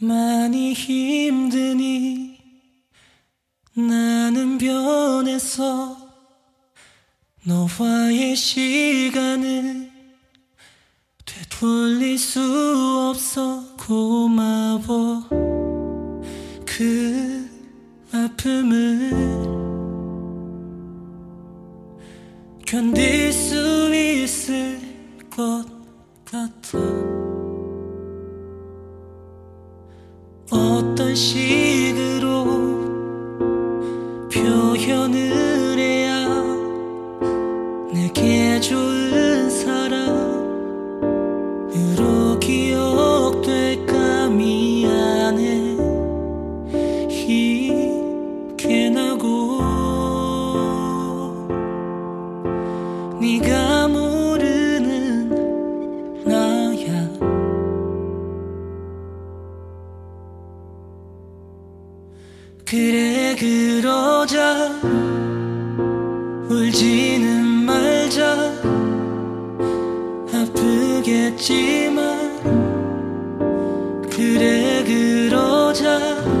많이 힘드니 나는 변해서 너와의 시간을 되돌릴 수 없어. 고마워. 그 아픔을 견딜 수 있을 것 같아 어떤 식으로 표현을 해야 내게 좋은 사람으로 기억될까? 미안해 힘게 나고 그래 그러자 울지는 말자 아프겠지만 그래 그러자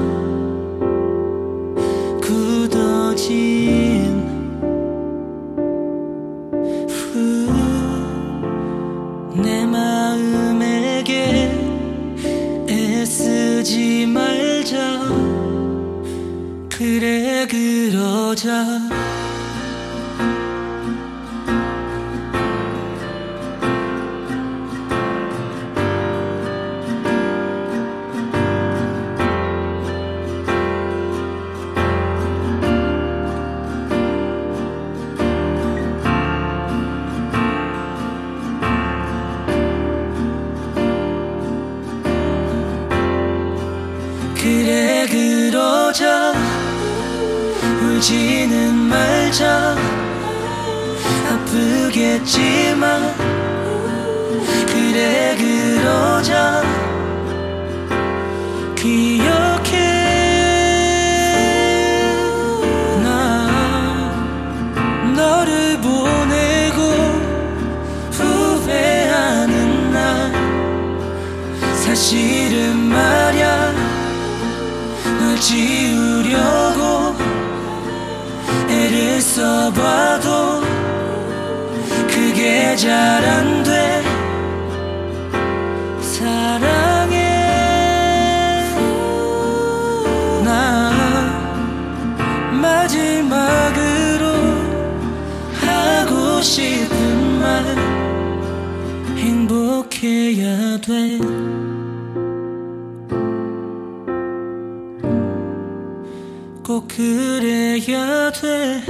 그래 그러자 울지는 말자. 아프겠지만 그래 그러자. 기억해. 나 너를 보내고 후회하는 날. 사실은 말야. 널 지우 잘 안 돼. 사랑해. 나 마지막으로 하고 싶은 말 행복해야 돼. 꼭 그래야 돼